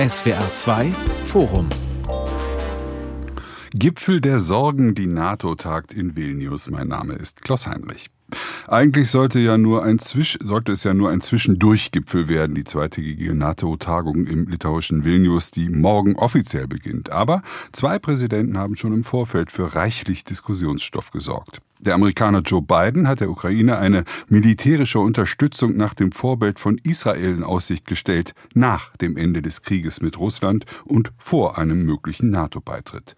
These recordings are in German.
SWR 2 Forum Gipfel der Sorgen, die NATO tagt in Vilnius. Mein Name ist Klaus Heinrich. Eigentlich sollte, ja nur ein Zwisch sollte es ja nur ein Zwischendurchgipfel werden, die zweitägige NATO-Tagung im litauischen Vilnius, die morgen offiziell beginnt. Aber zwei Präsidenten haben schon im Vorfeld für reichlich Diskussionsstoff gesorgt. Der Amerikaner Joe Biden hat der Ukraine eine militärische Unterstützung nach dem Vorbild von Israel in Aussicht gestellt, nach dem Ende des Krieges mit Russland und vor einem möglichen NATO-Beitritt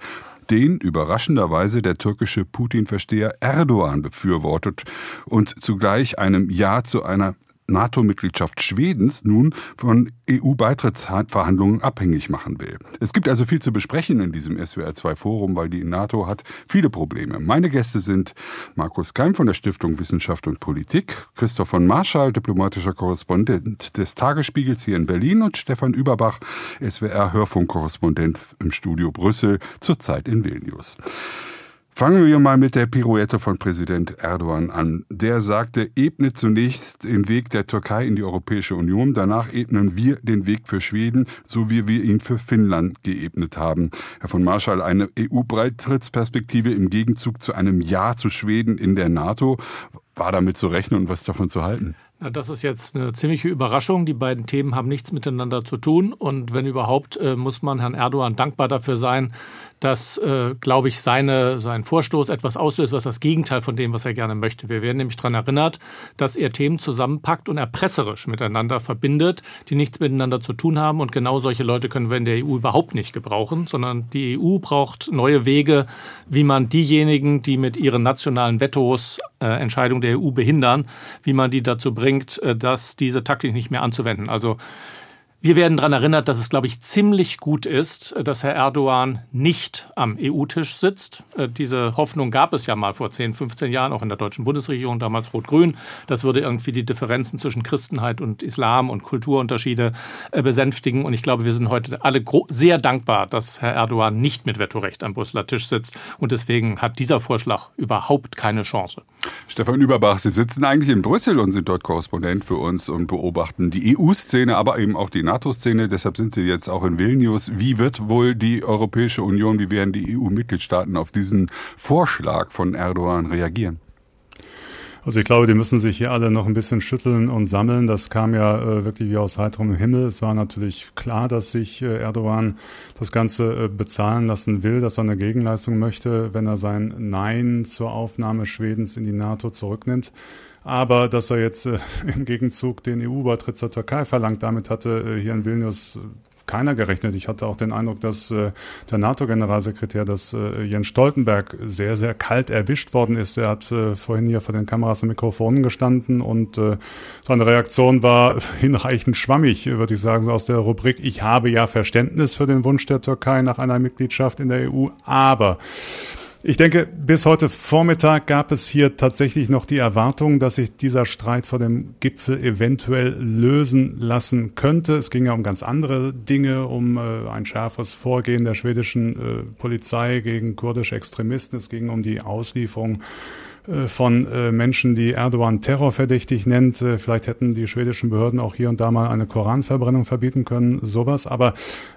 den überraschenderweise der türkische Putin-Versteher Erdogan befürwortet und zugleich einem Ja zu einer NATO-Mitgliedschaft Schwedens nun von EU-Beitrittsverhandlungen abhängig machen will. Es gibt also viel zu besprechen in diesem SWR2-Forum, weil die NATO hat viele Probleme. Meine Gäste sind Markus Keim von der Stiftung Wissenschaft und Politik, Christoph von Marschall, diplomatischer Korrespondent des Tagesspiegels hier in Berlin und Stefan Überbach, SWR-Hörfunkkorrespondent im Studio Brüssel, zurzeit in Vilnius. Fangen wir mal mit der Pirouette von Präsident Erdogan an. Der sagte, ebnet zunächst den Weg der Türkei in die Europäische Union, danach ebnen wir den Weg für Schweden, so wie wir ihn für Finnland geebnet haben. Herr von Marschall, eine EU-Beitrittsperspektive im Gegenzug zu einem Ja zu Schweden in der NATO. War damit zu rechnen und was davon zu halten? Das ist jetzt eine ziemliche Überraschung. Die beiden Themen haben nichts miteinander zu tun. Und wenn überhaupt, äh, muss man Herrn Erdogan dankbar dafür sein, dass, äh, glaube ich, seine, sein Vorstoß etwas auslöst, was das Gegenteil von dem, was er gerne möchte. Wir werden nämlich daran erinnert, dass er Themen zusammenpackt und erpresserisch miteinander verbindet, die nichts miteinander zu tun haben. Und genau solche Leute können wir in der EU überhaupt nicht gebrauchen, sondern die EU braucht neue Wege, wie man diejenigen, die mit ihren nationalen Vetos äh, Entscheidungen der EU behindern, wie man die dazu bringt, äh, dass diese Taktik nicht mehr anzuwenden. Also wir werden daran erinnert, dass es, glaube ich, ziemlich gut ist, dass Herr Erdogan nicht am EU-Tisch sitzt. Äh, diese Hoffnung gab es ja mal vor 10, 15 Jahren, auch in der deutschen Bundesregierung, damals Rot-Grün. Das würde irgendwie die Differenzen zwischen Christenheit und Islam und Kulturunterschiede äh, besänftigen. Und ich glaube, wir sind heute alle sehr dankbar, dass Herr Erdogan nicht mit Vetorecht am Brüsseler Tisch sitzt. Und deswegen hat dieser Vorschlag überhaupt keine Chance. Stefan Überbach, Sie sitzen eigentlich in Brüssel und sind dort Korrespondent für uns und beobachten die EU-Szene, aber eben auch die NATO-Szene. Deshalb sind Sie jetzt auch in Vilnius. Wie wird wohl die Europäische Union, wie werden die EU-Mitgliedstaaten auf diesen Vorschlag von Erdogan reagieren? Also ich glaube, die müssen sich hier alle noch ein bisschen schütteln und sammeln. Das kam ja äh, wirklich wie aus heiterem Himmel. Es war natürlich klar, dass sich äh, Erdogan das Ganze äh, bezahlen lassen will, dass er eine Gegenleistung möchte, wenn er sein Nein zur Aufnahme Schwedens in die NATO zurücknimmt. Aber dass er jetzt äh, im Gegenzug den EU-Beitritt zur Türkei verlangt, damit hatte äh, hier in Vilnius keiner gerechnet. Ich hatte auch den Eindruck, dass äh, der NATO-Generalsekretär, dass äh, Jens Stoltenberg sehr, sehr kalt erwischt worden ist. Er hat äh, vorhin hier vor den Kameras und Mikrofonen gestanden und äh, seine Reaktion war hinreichend schwammig, würde ich sagen, aus der Rubrik, ich habe ja Verständnis für den Wunsch der Türkei nach einer Mitgliedschaft in der EU, aber ich denke, bis heute Vormittag gab es hier tatsächlich noch die Erwartung, dass sich dieser Streit vor dem Gipfel eventuell lösen lassen könnte. Es ging ja um ganz andere Dinge, um äh, ein schärferes Vorgehen der schwedischen äh, Polizei gegen kurdische Extremisten. Es ging um die Auslieferung von äh, Menschen, die Erdogan terrorverdächtig nennt. Äh, vielleicht hätten die schwedischen Behörden auch hier und da mal eine Koranverbrennung verbieten können, sowas. Aber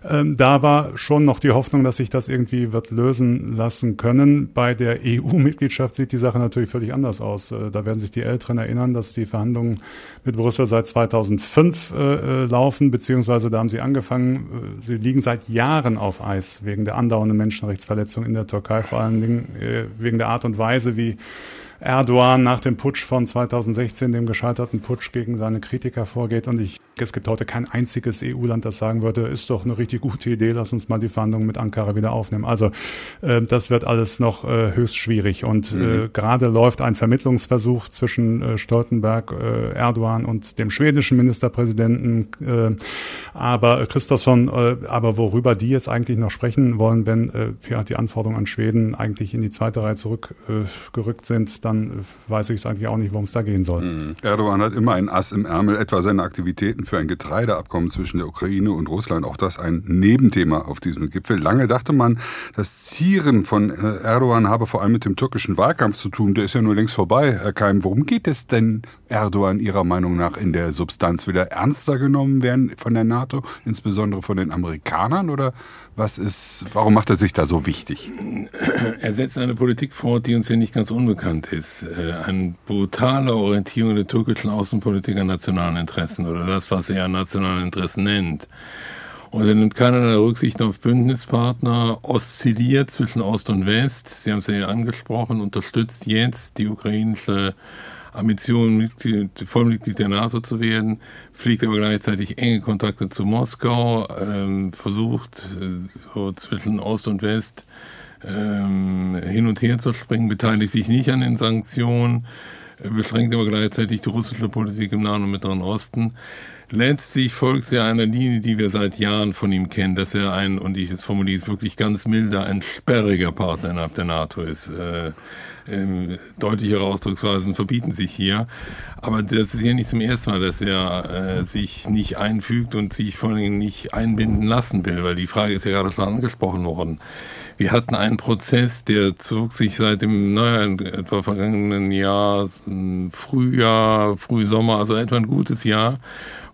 ähm, da war schon noch die Hoffnung, dass sich das irgendwie wird lösen lassen können. Bei der EU-Mitgliedschaft sieht die Sache natürlich völlig anders aus. Da werden sich die Älteren erinnern, dass die Verhandlungen mit Brüssel seit 2005 äh, laufen, beziehungsweise da haben sie angefangen. Sie liegen seit Jahren auf Eis wegen der andauernden Menschenrechtsverletzungen in der Türkei, vor allen Dingen äh, wegen der Art und Weise, wie Erdogan nach dem Putsch von 2016, dem gescheiterten Putsch gegen seine Kritiker vorgeht. Und ich, es gibt heute kein einziges EU-Land, das sagen würde, ist doch eine richtig gute Idee, lass uns mal die Verhandlungen mit Ankara wieder aufnehmen. Also äh, das wird alles noch äh, höchst schwierig. Und äh, mhm. äh, gerade läuft ein Vermittlungsversuch zwischen äh, Stoltenberg, äh, Erdogan und dem schwedischen Ministerpräsidenten. Äh, aber Christopsson, äh, aber worüber die jetzt eigentlich noch sprechen wollen, wenn äh, ja, die Anforderungen an Schweden eigentlich in die zweite Reihe zurückgerückt äh, sind, dann weiß ich es eigentlich auch nicht, worum es da gehen soll. Mhm. Erdogan hat immer ein Ass im Ärmel, etwa seine Aktivitäten für ein Getreideabkommen zwischen der Ukraine und Russland. Auch das ein Nebenthema auf diesem Gipfel. Lange dachte man, das Zieren von äh, Erdogan habe vor allem mit dem türkischen Wahlkampf zu tun. Der ist ja nur längst vorbei, Herr Keim. Worum geht es denn Erdogan Ihrer Meinung nach in der Substanz? Will er ernster genommen werden von der? NATO, insbesondere von den Amerikanern? Oder was ist, warum macht er sich da so wichtig? Er setzt eine Politik fort, die uns ja nicht ganz unbekannt ist. Äh, eine brutale Orientierung der türkischen Außenpolitik an nationalen Interessen oder das, was er nationale Interessen nennt. Und er nimmt keinerlei Rücksicht auf Bündnispartner, oszilliert zwischen Ost und West. Sie haben es ja angesprochen, unterstützt jetzt die ukrainische Ambition, Mitglied, Vollmitglied der NATO zu werden, pflegt aber gleichzeitig enge Kontakte zu Moskau, ähm, versucht so zwischen Ost und West ähm, hin und her zu springen, beteiligt sich nicht an den Sanktionen, äh, beschränkt aber gleichzeitig die russische Politik im Nahen und Mittleren Osten. Letztlich folgt er einer Linie, die wir seit Jahren von ihm kennen, dass er ein, und ich es formuliere es wirklich ganz milder, ein sperriger Partner innerhalb der NATO ist. Äh, äh, deutlichere Ausdrucksweisen verbieten sich hier. Aber das ist hier nicht zum ersten Mal, dass er äh, sich nicht einfügt und sich vor allem nicht einbinden lassen will, weil die Frage ist ja gerade schon angesprochen worden. Wir hatten einen Prozess, der zog sich seit dem, naja, etwa vergangenen Jahr, Frühjahr, Frühsommer, also etwa ein gutes Jahr,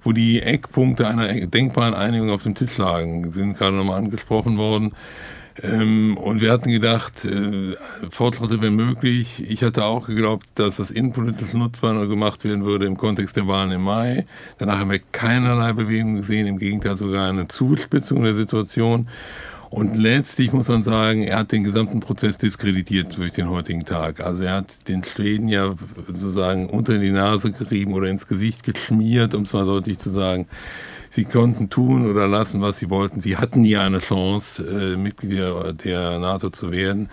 wo die Eckpunkte einer denkbaren Einigung auf dem Tisch lagen, sind gerade nochmal angesprochen worden. Ähm, und wir hatten gedacht, äh, Fortschritte wären möglich. Ich hatte auch geglaubt, dass das innenpolitisch nutzbar gemacht werden würde im Kontext der Wahlen im Mai. Danach haben wir keinerlei Bewegung gesehen, im Gegenteil sogar eine Zuspitzung der Situation. Und letztlich muss man sagen, er hat den gesamten Prozess diskreditiert durch den heutigen Tag. Also er hat den Schweden ja sozusagen unter die Nase gerieben oder ins Gesicht geschmiert, um mal deutlich zu sagen. Sie konnten tun oder lassen, was sie wollten. Sie hatten nie eine Chance, äh, Mitglieder der NATO zu werden.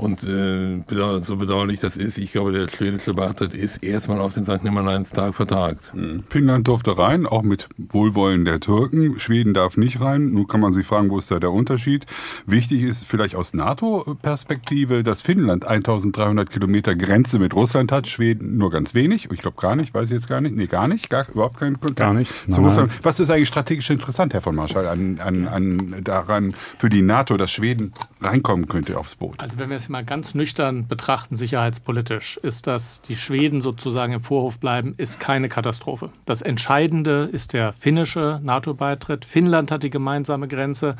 Und äh, so bedauerlich das ist, ich glaube, der schwedische Beitritt ist erstmal auf den St. Nimmerleinstag vertagt. Hm. Finnland durfte rein, auch mit Wohlwollen der Türken. Schweden darf nicht rein. Nun kann man sich fragen, wo ist da der Unterschied? Wichtig ist vielleicht aus NATO-Perspektive, dass Finnland 1300 Kilometer Grenze mit Russland hat, Schweden nur ganz wenig. Ich glaube gar nicht, weiß ich jetzt gar nicht. Nee, gar nicht, gar, überhaupt keinen Kontakt. Gar nicht. Zu Russland. Was ist eigentlich strategisch interessant, Herr von Marschall, an, an, an daran für die NATO, dass Schweden reinkommen könnte aufs Boot? Also wenn wir es mal ganz nüchtern betrachten, sicherheitspolitisch, ist, dass die Schweden sozusagen im Vorhof bleiben, ist keine Katastrophe. Das Entscheidende ist der finnische NATO-Beitritt. Finnland hat die gemeinsame Grenze.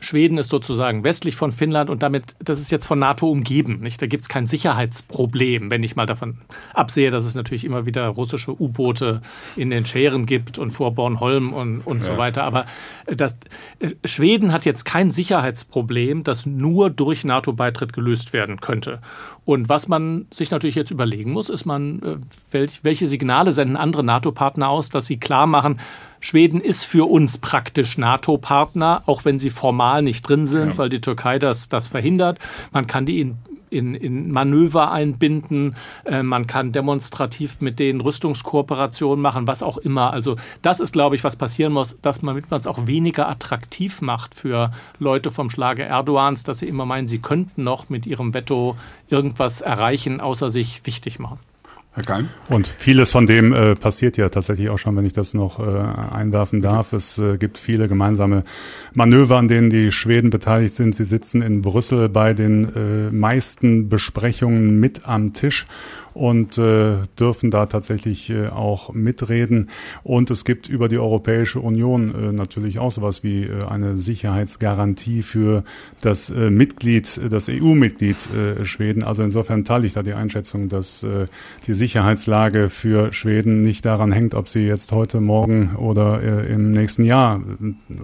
Äh, Schweden ist sozusagen westlich von Finnland und damit, das ist jetzt von NATO umgeben. Nicht? Da gibt es kein Sicherheitsproblem, wenn ich mal davon absehe, dass es natürlich immer wieder russische U-Boote in den Schären gibt und vor Bornholm und, und ja. so weiter. Aber das, äh, Schweden hat jetzt kein Sicherheitsproblem, das nur durch NATO-Beitritt gelöst werden könnte. Und was man sich natürlich jetzt überlegen muss, ist man, äh, welche Signale senden andere NATO-Partner aus, dass sie klar machen, Schweden ist für uns praktisch NATO-Partner, auch wenn sie formal nicht drin sind, ja. weil die Türkei das, das verhindert. Man kann die in in, in Manöver einbinden, äh, man kann demonstrativ mit denen Rüstungskooperationen machen, was auch immer. Also das ist, glaube ich, was passieren muss, dass man es auch weniger attraktiv macht für Leute vom Schlage Erdogans, dass sie immer meinen, sie könnten noch mit ihrem Veto irgendwas erreichen, außer sich wichtig machen. Herr? Und vieles von dem äh, passiert ja tatsächlich auch schon, wenn ich das noch äh, einwerfen darf. Es äh, gibt viele gemeinsame Manöver, an denen die Schweden beteiligt sind. Sie sitzen in Brüssel bei den äh, meisten Besprechungen mit am Tisch und äh, dürfen da tatsächlich äh, auch mitreden. Und es gibt über die Europäische Union äh, natürlich auch sowas wie äh, eine Sicherheitsgarantie für das äh, Mitglied, das EU-Mitglied äh, Schweden. Also insofern teile ich da die Einschätzung, dass äh, die Sicherheitslage für Schweden nicht daran hängt, ob sie jetzt heute, morgen oder äh, im nächsten Jahr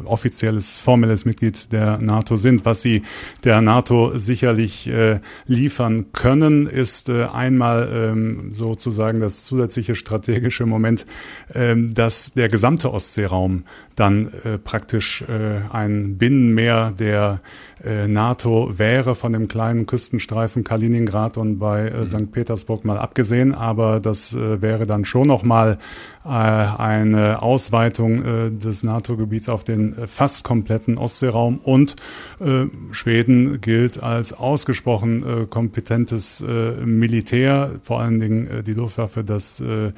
offizielles, formelles Mitglied der NATO sind. Was sie der NATO sicherlich äh, liefern können, ist äh, einmal äh, ähm, sozusagen das zusätzliche strategische Moment, ähm, dass der gesamte Ostseeraum dann äh, praktisch äh, ein Binnenmeer der äh, NATO wäre, von dem kleinen Küstenstreifen Kaliningrad und bei äh, mhm. St. Petersburg mal abgesehen. Aber das äh, wäre dann schon nochmal äh, eine Ausweitung äh, des NATO-Gebiets auf den äh, fast kompletten Ostseeraum. Und äh, Schweden gilt als ausgesprochen äh, kompetentes äh, Militär, vor allen Dingen äh, die Luftwaffe, das äh,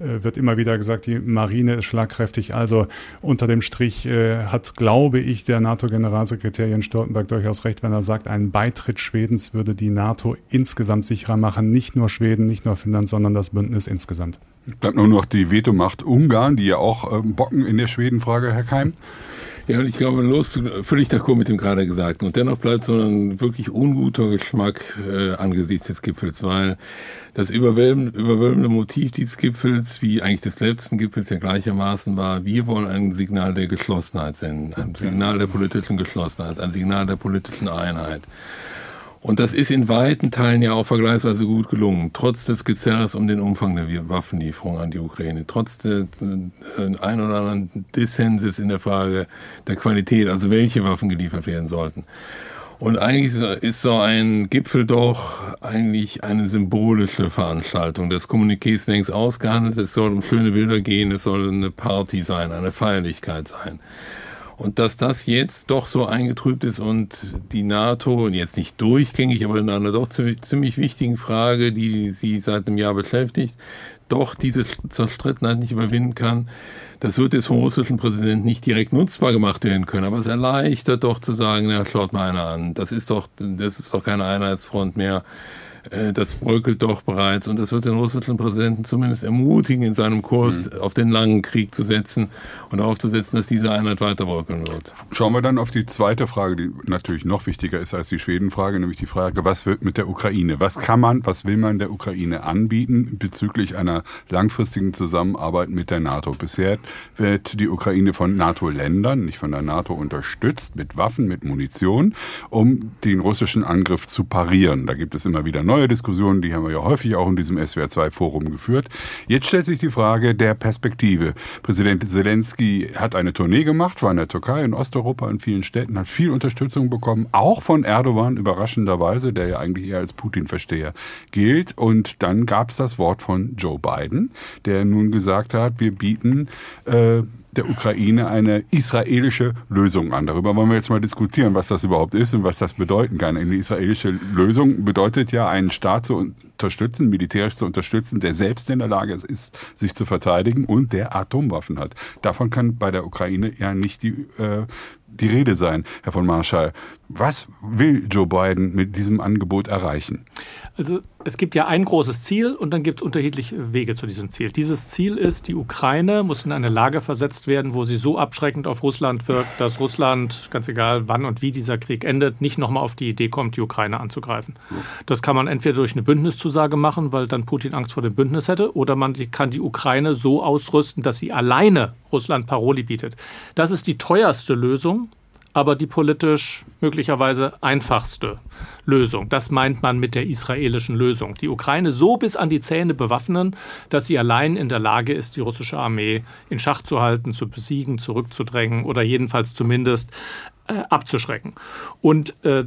äh, wird immer wieder gesagt, die Marine ist schlagkräftig. Also unter dem Strich äh, hat, glaube ich, der NATO-Generalsekretär Jens Stoltenberg durchaus recht, wenn er sagt, ein Beitritt Schwedens würde die NATO insgesamt sicherer machen. Nicht nur Schweden, nicht nur Finnland, sondern das Bündnis insgesamt. Bleibt nur noch die Vetomacht Ungarn, die ja auch ähm, bocken in der Schwedenfrage, Herr Keim. Ja, und ich glaube, los, völlig d'accord mit dem gerade Gesagten. Und dennoch bleibt so ein wirklich unguter Geschmack äh, angesichts des Gipfels, weil das überwältigende, überwältigende Motiv dieses Gipfels, wie eigentlich des letzten Gipfels ja gleichermaßen war, wir wollen ein Signal der Geschlossenheit senden, ein Signal der politischen Geschlossenheit, ein Signal der politischen Einheit. Und das ist in weiten Teilen ja auch vergleichsweise gut gelungen, trotz des Gezerres um den Umfang der Waffenlieferung an die Ukraine, trotz der äh, ein oder anderen Dissenses in der Frage der Qualität, also welche Waffen geliefert werden sollten. Und eigentlich ist so ein Gipfel doch eigentlich eine symbolische Veranstaltung. Das Kommuniqué ist längst ausgehandelt, es soll um schöne Bilder gehen, es soll eine Party sein, eine Feierlichkeit sein. Und dass das jetzt doch so eingetrübt ist und die NATO, jetzt nicht durchgängig, aber in einer doch ziemlich, ziemlich wichtigen Frage, die sie seit einem Jahr beschäftigt, doch diese Zerstrittenheit nicht überwinden kann, das wird des russischen Präsidenten nicht direkt nutzbar gemacht werden können, aber es erleichtert doch zu sagen, ja, schaut mal einer an, das ist doch, das ist doch keine Einheitsfront mehr. Äh, das bröckelt doch bereits und das wird den russischen Präsidenten zumindest ermutigen, in seinem Kurs mhm. auf den langen Krieg zu setzen und darauf zu setzen, dass diese Einheit weiter bröckeln wird. Schauen wir dann auf die zweite Frage, die natürlich noch wichtiger ist als die Schwedenfrage, nämlich die Frage, was wird mit der Ukraine? Was kann man, was will man der Ukraine anbieten bezüglich einer langfristigen Zusammenarbeit mit der NATO? Bisher wird die Ukraine von NATO-Ländern, nicht von der NATO unterstützt, mit Waffen, mit Munition, um den russischen Angriff zu parieren. Da gibt es immer wieder neue Diskussionen, die haben wir ja häufig auch in diesem SWR2-Forum geführt. Jetzt stellt sich die Frage der Perspektive. Präsident Zelensky hat eine Tournee gemacht, war in der Türkei, in Osteuropa, in vielen Städten, hat viel Unterstützung bekommen, auch von Erdogan überraschenderweise, der ja eigentlich eher als Putin-Versteher gilt. Und dann gab es das Wort von Joe Biden, der nun gesagt hat, wir bieten äh, der Ukraine eine israelische Lösung an. Darüber wollen wir jetzt mal diskutieren, was das überhaupt ist und was das bedeuten kann. Eine israelische Lösung bedeutet ja, einen Staat zu unterstützen, militärisch zu unterstützen, der selbst in der Lage ist, sich zu verteidigen und der Atomwaffen hat. Davon kann bei der Ukraine ja nicht die, äh, die Rede sein, Herr von Marschall. Was will Joe Biden mit diesem Angebot erreichen? Also es gibt ja ein großes Ziel und dann gibt es unterschiedliche Wege zu diesem Ziel. Dieses Ziel ist, die Ukraine muss in eine Lage versetzt werden, wo sie so abschreckend auf Russland wirkt, dass Russland, ganz egal wann und wie dieser Krieg endet, nicht nochmal auf die Idee kommt, die Ukraine anzugreifen. Das kann man entweder durch eine Bündniszusage machen, weil dann Putin Angst vor dem Bündnis hätte, oder man kann die Ukraine so ausrüsten, dass sie alleine Russland Paroli bietet. Das ist die teuerste Lösung aber die politisch möglicherweise einfachste Lösung. Das meint man mit der israelischen Lösung. Die Ukraine so bis an die Zähne bewaffnen, dass sie allein in der Lage ist, die russische Armee in Schach zu halten, zu besiegen, zurückzudrängen oder jedenfalls zumindest äh, abzuschrecken. Und äh,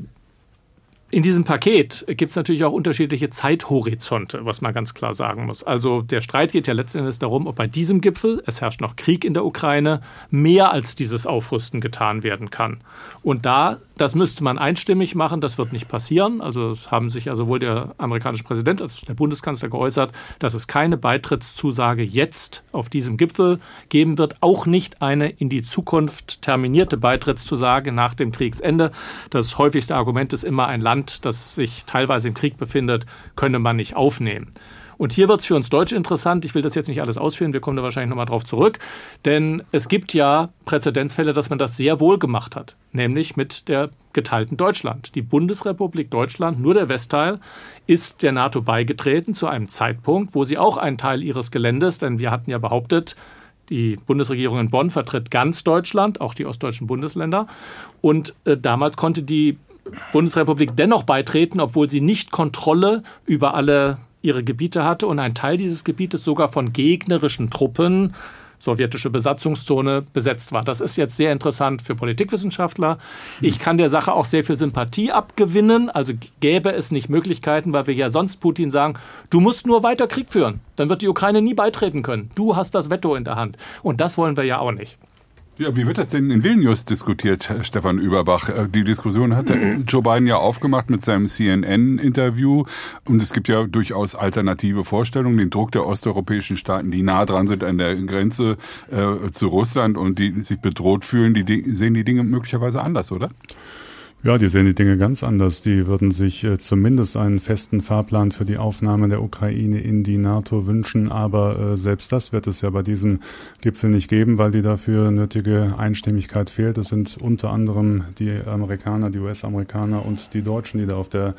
in diesem Paket gibt es natürlich auch unterschiedliche Zeithorizonte, was man ganz klar sagen muss. Also der Streit geht ja letzten Endes darum, ob bei diesem Gipfel, es herrscht noch Krieg in der Ukraine, mehr als dieses Aufrüsten getan werden kann. Und da, das müsste man einstimmig machen, das wird nicht passieren. Also haben sich ja sowohl der amerikanische Präsident als auch der Bundeskanzler geäußert, dass es keine Beitrittszusage jetzt auf diesem Gipfel geben wird, auch nicht eine in die Zukunft terminierte Beitrittszusage nach dem Kriegsende. Das häufigste Argument ist immer ein Land, das sich teilweise im Krieg befindet, könne man nicht aufnehmen. Und hier wird es für uns Deutsche interessant. Ich will das jetzt nicht alles ausführen, wir kommen da wahrscheinlich nochmal drauf zurück. Denn es gibt ja Präzedenzfälle, dass man das sehr wohl gemacht hat. Nämlich mit der geteilten Deutschland. Die Bundesrepublik Deutschland, nur der Westteil, ist der NATO beigetreten zu einem Zeitpunkt, wo sie auch einen Teil ihres Geländes, denn wir hatten ja behauptet, die Bundesregierung in Bonn vertritt ganz Deutschland, auch die ostdeutschen Bundesländer. Und äh, damals konnte die Bundesrepublik dennoch beitreten, obwohl sie nicht Kontrolle über alle ihre Gebiete hatte und ein Teil dieses Gebietes sogar von gegnerischen Truppen, sowjetische Besatzungszone, besetzt war. Das ist jetzt sehr interessant für Politikwissenschaftler. Ich kann der Sache auch sehr viel Sympathie abgewinnen. Also gäbe es nicht Möglichkeiten, weil wir ja sonst Putin sagen, du musst nur weiter Krieg führen. Dann wird die Ukraine nie beitreten können. Du hast das Veto in der Hand. Und das wollen wir ja auch nicht. Ja, wie wird das denn in Vilnius diskutiert, Stefan Überbach? Äh, die Diskussion hat Joe Biden ja aufgemacht mit seinem CNN-Interview und es gibt ja durchaus alternative Vorstellungen, den Druck der osteuropäischen Staaten, die nah dran sind an der Grenze äh, zu Russland und die sich bedroht fühlen, die sehen die Dinge möglicherweise anders, oder? Ja, die sehen die Dinge ganz anders. Die würden sich äh, zumindest einen festen Fahrplan für die Aufnahme der Ukraine in die NATO wünschen. Aber äh, selbst das wird es ja bei diesem Gipfel nicht geben, weil die dafür nötige Einstimmigkeit fehlt. Es sind unter anderem die Amerikaner, die US-Amerikaner und die Deutschen, die da auf der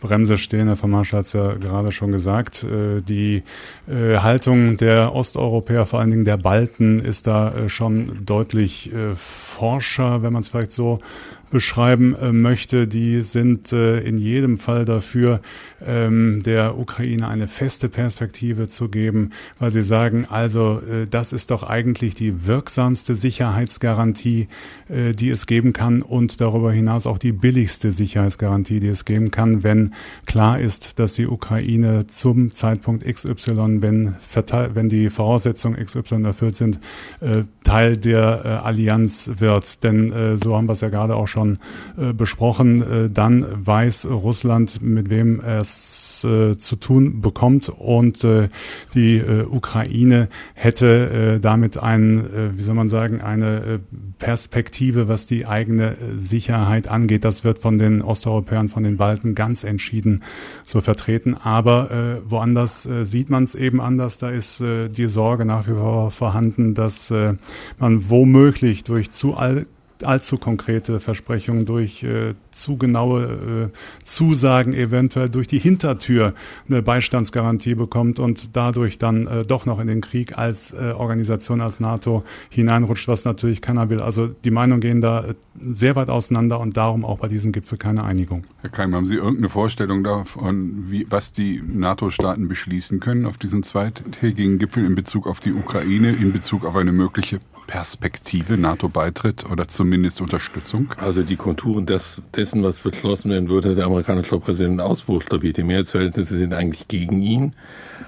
Bremse stehen. Herr Vermarsch hat es ja gerade schon gesagt. Äh, die äh, Haltung der Osteuropäer, vor allen Dingen der Balten, ist da äh, schon deutlich forscher, wenn man es vielleicht so beschreiben möchte, die sind in jedem Fall dafür, ähm, der Ukraine eine feste Perspektive zu geben, weil sie sagen, also das ist doch eigentlich die wirksamste Sicherheitsgarantie, die es geben kann und darüber hinaus auch die billigste Sicherheitsgarantie, die es geben kann, wenn klar ist, dass die Ukraine zum Zeitpunkt XY, wenn, wenn die Voraussetzungen XY erfüllt sind, äh, Teil der äh, Allianz wird. Denn so haben wir es ja gerade auch schon besprochen, dann weiß Russland, mit wem es zu tun bekommt und die Ukraine hätte damit ein, wie soll man sagen, eine Perspektive, was die eigene äh, Sicherheit angeht. Das wird von den Osteuropäern, von den Balten ganz entschieden so vertreten. Aber äh, woanders äh, sieht man es eben anders. Da ist äh, die Sorge nach wie vor vorhanden, dass äh, man womöglich durch zu all allzu konkrete Versprechungen, durch äh, zu genaue äh, Zusagen eventuell durch die Hintertür eine Beistandsgarantie bekommt und dadurch dann äh, doch noch in den Krieg als äh, Organisation, als NATO hineinrutscht, was natürlich keiner will. Also die Meinungen gehen da äh, sehr weit auseinander und darum auch bei diesem Gipfel keine Einigung. Herr Keim, haben Sie irgendeine Vorstellung davon, wie, was die NATO-Staaten beschließen können auf diesem zweitägigen Gipfel in Bezug auf die Ukraine, in Bezug auf eine mögliche Perspektive, NATO-Beitritt oder zumindest Unterstützung? Also die Konturen des, dessen, was beschlossen werden würde, der amerikanische Präsident ausbuchstabiert. Die Mehrheitsverhältnisse sind eigentlich gegen ihn.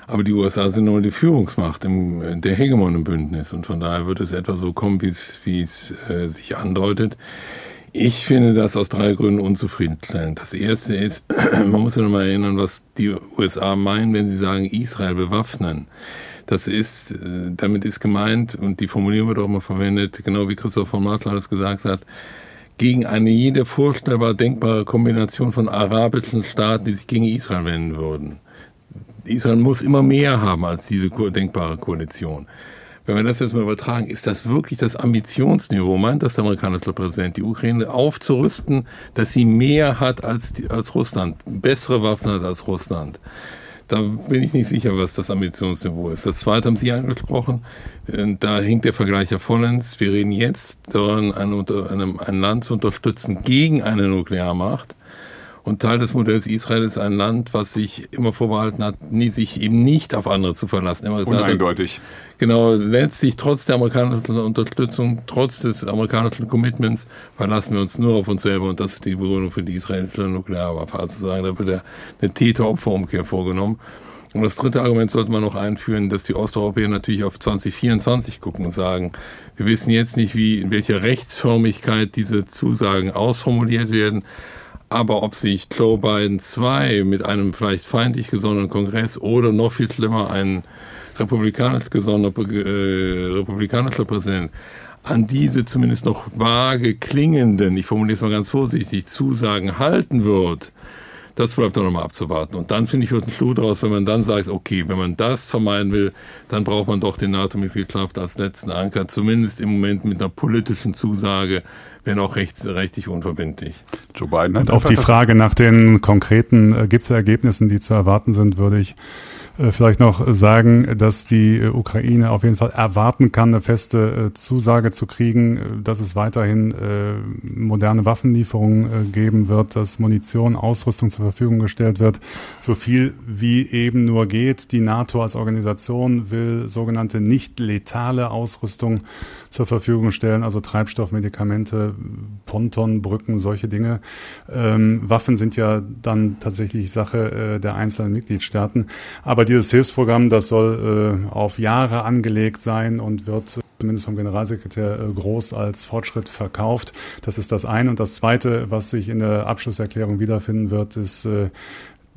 Aber die USA sind nur die Führungsmacht im, der Hegemon im Bündnis. Und von daher wird es etwa so kommen, wie es, äh, sich andeutet. Ich finde das aus drei Gründen unzufriedenstellend. Das erste ist, man muss sich nochmal erinnern, was die USA meinen, wenn sie sagen, Israel bewaffnen. Das ist, äh, damit ist gemeint, und die Formulierung wird auch mal verwendet, genau wie Christoph von Martler das gesagt hat, gegen eine jede vorstellbar denkbare Kombination von arabischen Staaten, die sich gegen Israel wenden würden. Israel muss immer mehr haben als diese denkbare Koalition. Wenn wir das jetzt mal übertragen, ist das wirklich das Ambitionsniveau, meint das der amerikanische Präsident, die Ukraine aufzurüsten, dass sie mehr hat als, die, als Russland, bessere Waffen hat als Russland. Da bin ich nicht sicher, was das Ambitionsniveau ist. Das zweite haben Sie angesprochen. Da hinkt der Vergleich ja vollends. Wir reden jetzt daran, ein, ein Land zu unterstützen gegen eine Nuklearmacht. Und Teil des Modells Israel ist ein Land, was sich immer vorbehalten hat, nie, sich eben nicht auf andere zu verlassen. Immer gesagt Uneindeutig. Hat, genau, letztlich trotz der amerikanischen Unterstützung, trotz des amerikanischen Commitments, verlassen wir uns nur auf uns selber. Und das ist die Begründung für die israelische Nuklearwaffe. Also sagen, da wird eine Täter-Opfer-Umkehr vorgenommen. Und das dritte Argument sollte man noch einführen, dass die Osteuropäer natürlich auf 2024 gucken und sagen, wir wissen jetzt nicht, wie, in welcher Rechtsförmigkeit diese Zusagen ausformuliert werden. Aber ob sich Joe Biden 2 mit einem vielleicht feindlich gesonnenen Kongress oder noch viel schlimmer ein republikanisch gesonnener äh, republikanischer Präsident an diese zumindest noch vage klingenden, ich formuliere es mal ganz vorsichtig, Zusagen halten wird, das bleibt doch nochmal abzuwarten. Und dann finde ich, wird ein Schuh draus, wenn man dann sagt, okay, wenn man das vermeiden will, dann braucht man doch die NATO-Mitgliedschaft als letzten Anker, zumindest im Moment mit einer politischen Zusage, wenn auch rechts, rechtlich unverbindlich. Joe Biden hat Und auf die Frage nach den konkreten äh, Gipfelergebnissen, die zu erwarten sind, würde ich vielleicht noch sagen, dass die äh, Ukraine auf jeden Fall erwarten kann, eine feste äh, Zusage zu kriegen, dass es weiterhin moderne Waffenlieferungen geben wird, dass Munition, Ausrüstung zur Verfügung gestellt wird, so viel wie eben nur geht. Die NATO als Organisation will sogenannte nicht letale Ausrüstung zur Verfügung stellen, also Treibstoff, Medikamente, Ponton, Brücken, solche Dinge. Ähm, Waffen sind ja dann tatsächlich Sache der einzelnen Mitgliedstaaten. Aber dieses Hilfsprogramm, das soll äh, auf Jahre angelegt sein und wird zumindest vom Generalsekretär äh, groß als Fortschritt verkauft. Das ist das eine. Und das zweite, was sich in der Abschlusserklärung wiederfinden wird, ist äh,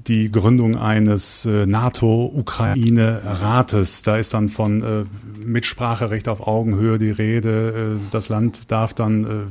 die Gründung eines äh, NATO-Ukraine-Rates. Da ist dann von äh, Mitspracherecht auf Augenhöhe die Rede. Äh, das Land darf dann äh,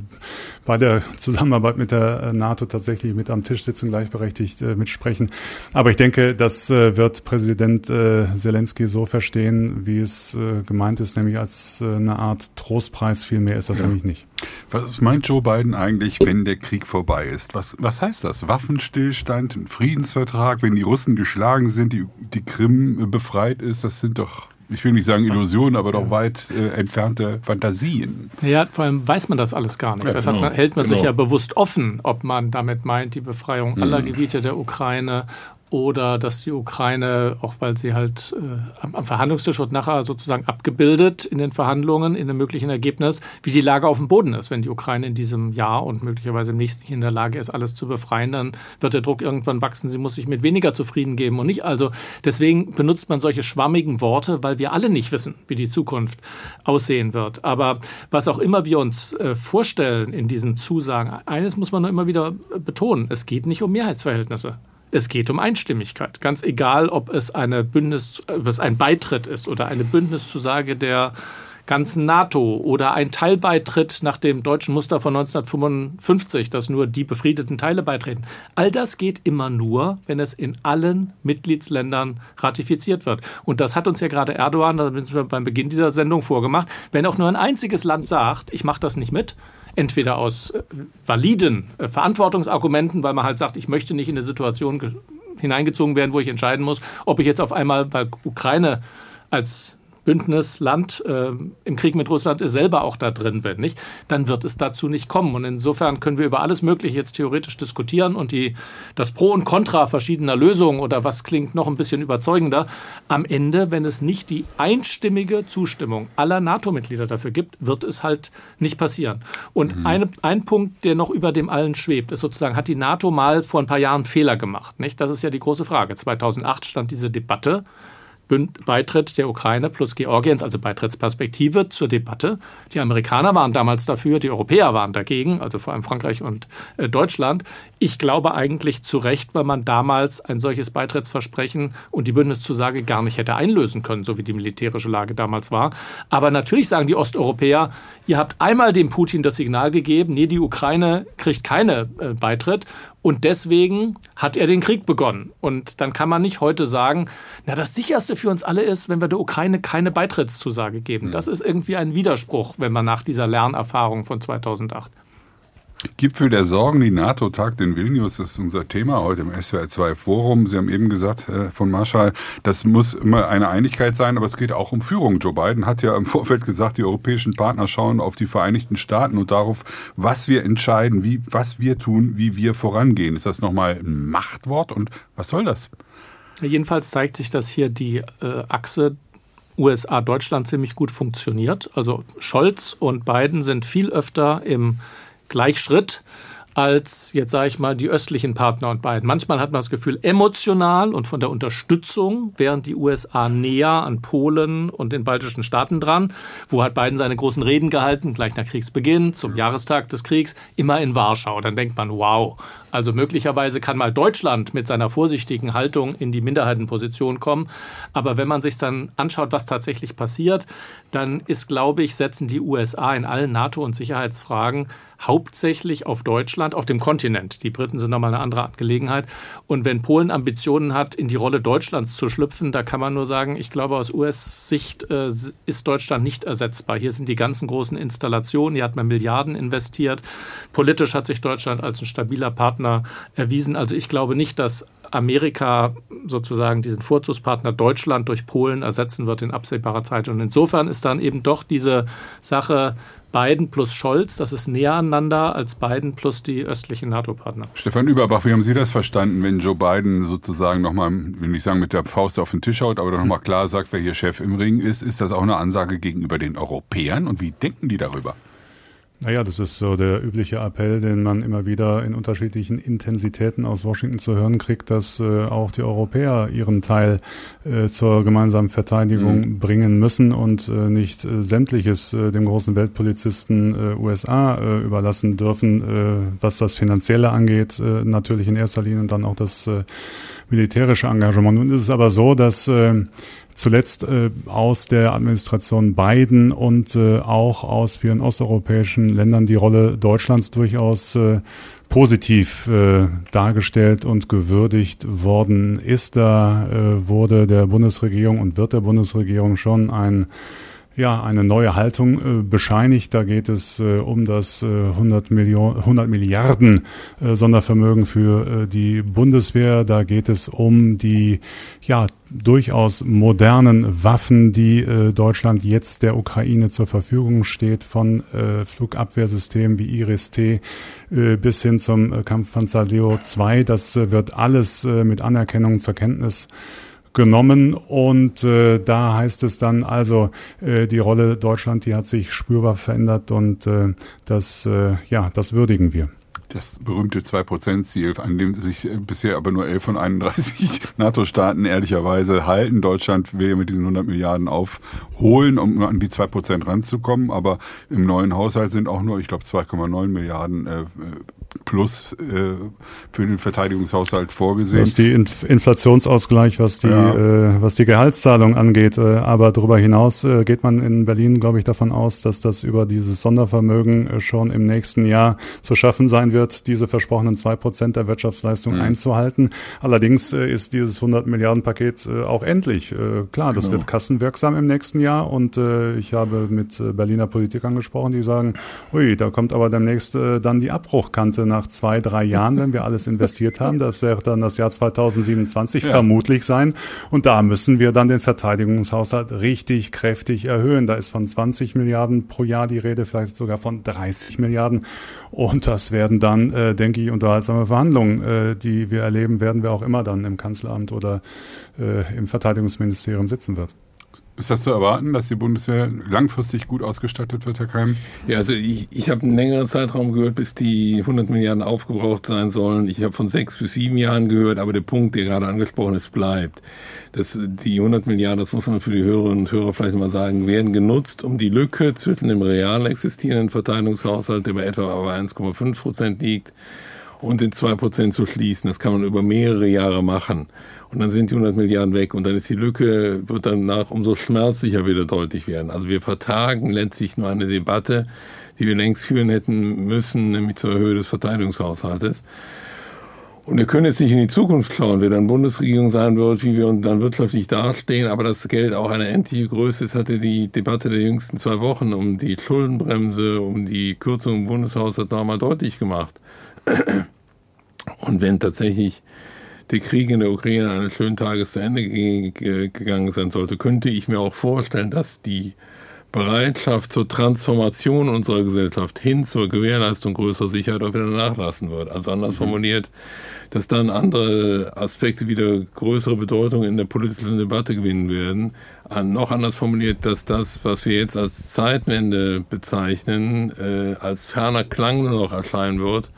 bei der Zusammenarbeit mit der äh, NATO tatsächlich mit am Tisch sitzen, gleichberechtigt äh, mitsprechen. Aber ich denke, das äh, wird Präsident äh, Zelensky so verstehen, wie es äh, gemeint ist, nämlich als äh, eine Art Trostpreis. Viel mehr ist das ja. nämlich nicht. Was meint Joe Biden eigentlich, wenn der Krieg vorbei ist? Was, was heißt das? Waffenstillstand, ein Friedensvertrag, wenn die Russen geschlagen sind, die, die Krim befreit ist, das sind doch ich will nicht sagen Illusionen, aber doch weit äh, entfernte Fantasien. Ja, vor allem weiß man das alles gar nicht. Ja, Deshalb genau. hält man genau. sich ja bewusst offen, ob man damit meint, die Befreiung mhm. aller Gebiete der Ukraine oder dass die Ukraine, auch weil sie halt äh, am, Verhandlungstisch wird nachher sozusagen abgebildet in den Verhandlungen, in dem möglichen Ergebnis, wie die Lage auf dem Boden ist. Wenn die Ukraine in diesem Jahr und möglicherweise im nächsten nicht in der Lage ist, alles zu befreien, dann wird der Druck irgendwann wachsen. Sie muss sich mit weniger zufrieden geben und nicht. Also deswegen benutzt man solche schwammigen Worte, weil wir alle nicht wissen, wie die Zukunft aussehen wird. Aber was auch immer wir uns äh, vorstellen in diesen Zusagen, eines muss man nur immer wieder betonen, es geht nicht um Mehrheitsverhältnisse. Es geht um Einstimmigkeit. Ganz egal, ob es eine Bündnis, ob es ein Beitritt ist oder eine Bündniszusage der ganzen NATO oder ein Teilbeitritt nach dem deutschen Muster von 1955, dass nur die befriedeten Teile beitreten. All das geht immer nur, wenn es in allen Mitgliedsländern ratifiziert wird. Und das hat uns ja gerade Erdogan, da sind wir beim Beginn dieser Sendung vorgemacht, wenn auch nur ein einziges Land sagt, ich mache das nicht mit, entweder aus äh, validen äh, Verantwortungsargumenten, weil man halt sagt, ich möchte nicht in eine Situation hineingezogen werden, wo ich entscheiden muss, ob ich jetzt auf einmal, weil Ukraine als Bündnisland äh, im Krieg mit Russland selber auch da drin bin, nicht? dann wird es dazu nicht kommen. Und insofern können wir über alles Mögliche jetzt theoretisch diskutieren und die, das Pro und Contra verschiedener Lösungen oder was klingt noch ein bisschen überzeugender. Am Ende, wenn es nicht die einstimmige Zustimmung aller NATO-Mitglieder dafür gibt, wird es halt nicht passieren. Und mhm. eine, ein Punkt, der noch über dem allen schwebt, ist sozusagen, hat die NATO mal vor ein paar Jahren Fehler gemacht? Nicht? Das ist ja die große Frage. 2008 stand diese Debatte Beitritt der Ukraine plus Georgiens, also Beitrittsperspektive, zur Debatte. Die Amerikaner waren damals dafür, die Europäer waren dagegen, also vor allem Frankreich und äh, Deutschland. Ich glaube eigentlich zu Recht, weil man damals ein solches Beitrittsversprechen und die Bündniszusage gar nicht hätte einlösen können, so wie die militärische Lage damals war. Aber natürlich sagen die Osteuropäer, ihr habt einmal dem Putin das Signal gegeben, nee, die Ukraine kriegt keine äh, Beitritt und deswegen hat er den Krieg begonnen. Und dann kann man nicht heute sagen, na, das sicherste für uns alle ist, wenn wir der Ukraine keine Beitrittszusage geben. Mhm. Das ist irgendwie ein Widerspruch, wenn man nach dieser Lernerfahrung von 2008. Gipfel der Sorgen, die NATO tagt in Vilnius, das ist unser Thema heute im SWR 2 Forum. Sie haben eben gesagt äh, von Marschall, das muss immer eine Einigkeit sein, aber es geht auch um Führung. Joe Biden hat ja im Vorfeld gesagt, die europäischen Partner schauen auf die Vereinigten Staaten und darauf, was wir entscheiden, wie, was wir tun, wie wir vorangehen. Ist das nochmal ein Machtwort und was soll das? Jedenfalls zeigt sich, dass hier die äh, Achse USA-Deutschland ziemlich gut funktioniert. Also Scholz und Biden sind viel öfter im Gleichschritt als jetzt sage ich mal die östlichen Partner und beiden. Manchmal hat man das Gefühl emotional und von der Unterstützung wären die USA näher an Polen und den baltischen Staaten dran, wo hat Biden seine großen Reden gehalten, gleich nach Kriegsbeginn, zum Jahrestag des Kriegs, immer in Warschau. Dann denkt man, wow, also möglicherweise kann mal Deutschland mit seiner vorsichtigen Haltung in die Minderheitenposition kommen. Aber wenn man sich dann anschaut, was tatsächlich passiert, dann ist, glaube ich, setzen die USA in allen NATO- und Sicherheitsfragen hauptsächlich auf Deutschland, auf dem Kontinent. Die Briten sind nochmal eine andere Angelegenheit. Und wenn Polen Ambitionen hat, in die Rolle Deutschlands zu schlüpfen, da kann man nur sagen, ich glaube, aus US-Sicht äh, ist Deutschland nicht ersetzbar. Hier sind die ganzen großen Installationen, hier hat man Milliarden investiert. Politisch hat sich Deutschland als ein stabiler Partner erwiesen. Also ich glaube nicht, dass Amerika sozusagen diesen Vorzugspartner Deutschland durch Polen ersetzen wird in absehbarer Zeit. Und insofern ist dann eben doch diese Sache Biden plus Scholz, das ist näher aneinander als Biden plus die östlichen NATO-Partner. Stefan Überbach, wie haben Sie das verstanden, wenn Joe Biden sozusagen nochmal, will nicht sagen mit der Faust auf den Tisch haut, aber nochmal klar sagt, wer hier Chef im Ring ist? Ist das auch eine Ansage gegenüber den Europäern und wie denken die darüber? Naja, das ist so der übliche Appell, den man immer wieder in unterschiedlichen Intensitäten aus Washington zu hören kriegt, dass äh, auch die Europäer ihren Teil äh, zur gemeinsamen Verteidigung mhm. bringen müssen und äh, nicht äh, sämtliches äh, dem großen Weltpolizisten äh, USA überlassen dürfen, was das Finanzielle angeht, natürlich in erster Linie und dann auch das militärische Engagement. Nun ist es aber so, dass zuletzt äh, aus der Administration Biden und äh, auch aus vielen osteuropäischen Ländern die Rolle Deutschlands durchaus äh, positiv äh, dargestellt und gewürdigt worden ist. Da äh, wurde der Bundesregierung und wird der Bundesregierung schon ein ja, eine neue Haltung äh, bescheinigt. Da geht es äh, um das äh, 100, Million, 100 Milliarden äh, Sondervermögen für äh, die Bundeswehr. Da geht es um die ja, durchaus modernen Waffen, die äh, Deutschland jetzt der Ukraine zur Verfügung steht, von äh, Flugabwehrsystemen wie Iris-T äh, bis hin zum äh, Kampfpanzer Leo 2. Das äh, wird alles äh, mit Anerkennung zur Kenntnis genommen und äh, da heißt es dann also äh, die Rolle Deutschland die hat sich spürbar verändert und äh, das äh, ja das würdigen wir das berühmte 2%-Ziel, an dem sich äh, bisher aber nur 11 von 31 NATO-Staaten ehrlicherweise halten. Deutschland will ja mit diesen 100 Milliarden aufholen, um an die 2% ranzukommen. Aber im neuen Haushalt sind auch nur, ich glaube, 2,9 Milliarden äh, plus äh, für den Verteidigungshaushalt vorgesehen. Das ist die Inf Inflationsausgleich, was die, ja. äh, was die Gehaltszahlung angeht. Äh, aber darüber hinaus äh, geht man in Berlin, glaube ich, davon aus, dass das über dieses Sondervermögen äh, schon im nächsten Jahr zu schaffen sein wird, diese versprochenen zwei Prozent der Wirtschaftsleistung mhm. einzuhalten. Allerdings äh, ist dieses 100 Milliarden Paket äh, auch endlich. Äh, klar, das genau. wird kassenwirksam im nächsten Jahr und äh, ich habe mit äh, Berliner Politikern gesprochen, die sagen, ui, da kommt aber demnächst äh, dann die Abbruchkante Rendite nach zwei, drei Jahren, wenn wir alles investiert haben. Das wird dann das Jahr 2027 ja. vermutlich sein. Und da müssen wir dann den Verteidigungshaushalt richtig kräftig erhöhen. Da ist von 20 Milliarden pro Jahr die Rede, vielleicht sogar von 30 Milliarden. Und das werden dann, äh, denke ich, unterhaltsame Verhandlungen, äh, die wir erleben werden, wer auch immer dann im Kanzleramt oder äh, im Verteidigungsministerium sitzen wird. Ist das zu erwarten, dass die Bundeswehr langfristig gut ausgestattet wird, Herr Keim? Ja, also ich, ich habe einen längeren Zeitraum gehört, bis die 100 Milliarden aufgebraucht sein sollen. Ich habe von sechs bis sieben Jahren gehört, aber der Punkt, der gerade angesprochen ist, bleibt. Das, die 100 Milliarden, das muss man für die Hörerinnen und Hörer vielleicht mal sagen, werden genutzt, um die Lücke zwischen dem real existierenden Verteidigungshaushalt, der bei etwa 1,5 Prozent liegt, und den 2 Prozent zu schließen. Das kann man über mehrere Jahre machen und dann sind die 100 Milliarden weg und dann ist die Lücke, wird danach umso schmerzlicher wieder deutlich werden. Also wir vertagen letztlich nur eine Debatte, die wir längst führen hätten müssen, nämlich zur Höhe des Verteidigungshaushaltes. Und wir können jetzt nicht in die Zukunft schauen, wer dann Bundesregierung sein wird, wie wir dann wirtschaftlich dastehen, aber das Geld auch eine endliche Größe ist, hatte die Debatte der jüngsten zwei Wochen um die Schuldenbremse, um die Kürzung im Bundeshaushalt da mal deutlich gemacht. Und wenn tatsächlich der Krieg in der Ukraine eines schönen Tages zu Ende gegangen sein sollte, könnte ich mir auch vorstellen, dass die Bereitschaft zur Transformation unserer Gesellschaft hin zur Gewährleistung größerer Sicherheit auch wieder nachlassen wird. Also anders mhm. formuliert, dass dann andere Aspekte wieder größere Bedeutung in der politischen Debatte gewinnen werden. Noch anders formuliert, dass das, was wir jetzt als Zeitwende bezeichnen, äh, als ferner Klang nur noch erscheinen wird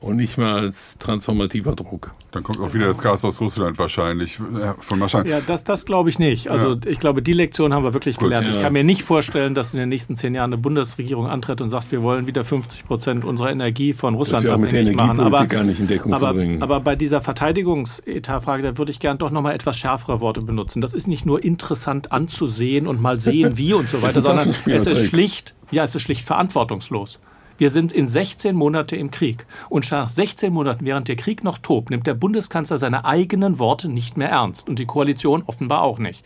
und nicht mehr als transformativer Druck. Dann kommt auch wieder das Gas aus Russland wahrscheinlich. Von wahrscheinlich. Ja, das, das glaube ich nicht. Also ja. ich glaube, die Lektion haben wir wirklich Gut, gelernt. Ja. Ich kann mir nicht vorstellen, dass in den nächsten zehn Jahren eine Bundesregierung antritt und sagt, wir wollen wieder 50 Prozent unserer Energie von Russland das abhängig machen. Aber, gar nicht in Deckung aber, zu bringen. aber bei dieser Verteidigungsetatfrage, da würde ich gern doch nochmal etwas schärfere Worte benutzen. Das ist nicht nur interessant anzusehen und mal sehen, wie und so weiter, sondern es ist schlicht, ja, es ist schlicht verantwortungslos. Wir sind in 16 Monate im Krieg. Und nach 16 Monaten, während der Krieg noch tobt, nimmt der Bundeskanzler seine eigenen Worte nicht mehr ernst. Und die Koalition offenbar auch nicht.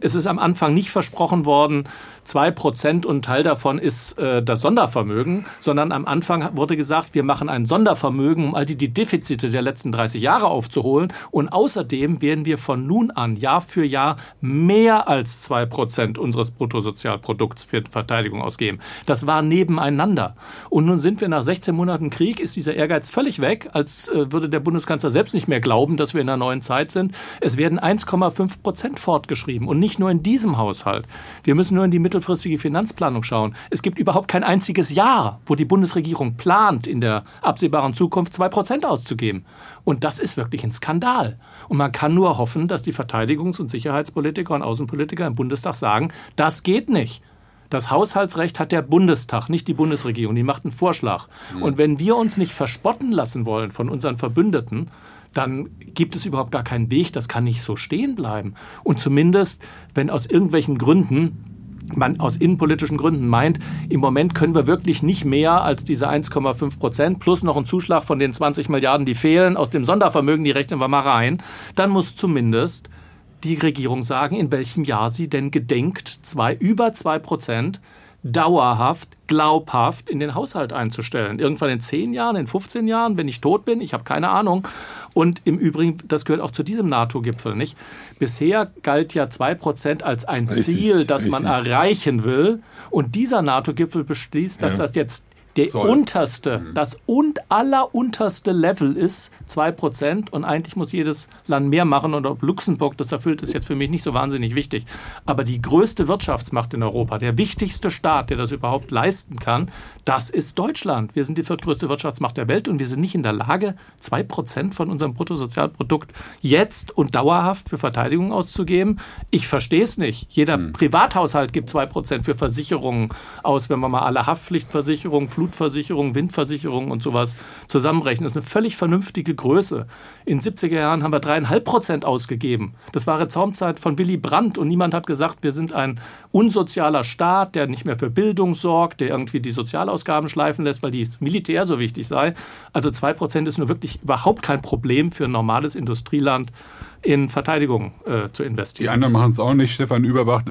Es ist am Anfang nicht versprochen worden, zwei Prozent und Teil davon ist äh, das Sondervermögen, sondern am Anfang wurde gesagt, wir machen ein Sondervermögen, um all die, die Defizite der letzten 30 Jahre aufzuholen. Und außerdem werden wir von nun an Jahr für Jahr mehr als zwei Prozent unseres Bruttosozialprodukts für Verteidigung ausgeben. Das war nebeneinander. Und nun sind wir nach 16 Monaten Krieg, ist dieser Ehrgeiz völlig weg, als äh, würde der Bundeskanzler selbst nicht mehr glauben, dass wir in einer neuen Zeit sind. Es werden 1,5 Prozent fortgeschrieben und nicht nur in diesem Haushalt. Wir müssen nur in die mittelfristige Finanzplanung schauen, es gibt überhaupt kein einziges Jahr, wo die Bundesregierung plant, in der absehbaren Zukunft zwei Prozent auszugeben. Und das ist wirklich ein Skandal. Und man kann nur hoffen, dass die Verteidigungs- und Sicherheitspolitiker und Außenpolitiker im Bundestag sagen, das geht nicht. Das Haushaltsrecht hat der Bundestag, nicht die Bundesregierung. Die macht einen Vorschlag. Und wenn wir uns nicht verspotten lassen wollen von unseren Verbündeten, dann gibt es überhaupt gar keinen Weg. Das kann nicht so stehen bleiben. Und zumindest, wenn aus irgendwelchen Gründen man aus innenpolitischen Gründen meint, im Moment können wir wirklich nicht mehr als diese 1,5 Prozent plus noch einen Zuschlag von den 20 Milliarden, die fehlen, aus dem Sondervermögen, die rechnen wir mal rein, dann muss zumindest die Regierung sagen, in welchem Jahr sie denn gedenkt, zwei, über 2 Prozent dauerhaft, glaubhaft in den Haushalt einzustellen. Irgendwann in 10 Jahren, in 15 Jahren, wenn ich tot bin, ich habe keine Ahnung. Und im Übrigen, das gehört auch zu diesem NATO-Gipfel, nicht? Bisher galt ja 2% als ein richtig, Ziel, das richtig. man erreichen will. Und dieser NATO-Gipfel beschließt, dass ja. das jetzt der Soll. unterste, mhm. das und allerunterste Level ist 2% und eigentlich muss jedes Land mehr machen und ob Luxemburg das erfüllt, ist jetzt für mich nicht so wahnsinnig wichtig. Aber die größte Wirtschaftsmacht in Europa, der wichtigste Staat, der das überhaupt leisten kann, das ist Deutschland. Wir sind die viertgrößte Wirtschaftsmacht der Welt und wir sind nicht in der Lage, 2% von unserem Bruttosozialprodukt jetzt und dauerhaft für Verteidigung auszugeben. Ich verstehe es nicht. Jeder mhm. Privathaushalt gibt 2% für Versicherungen aus, wenn man mal alle Haftpflichtversicherungen, Flutversicherung, Windversicherung und sowas zusammenrechnen. Das ist eine völlig vernünftige Größe. In 70er Jahren haben wir dreieinhalb Prozent ausgegeben. Das war Reformzeit von Willy Brandt und niemand hat gesagt, wir sind ein unsozialer Staat, der nicht mehr für Bildung sorgt, der irgendwie die Sozialausgaben schleifen lässt, weil die Militär so wichtig sei. Also zwei Prozent ist nur wirklich überhaupt kein Problem für ein normales Industrieland in Verteidigung äh, zu investieren. Die anderen machen es auch nicht. Stefan Überbach,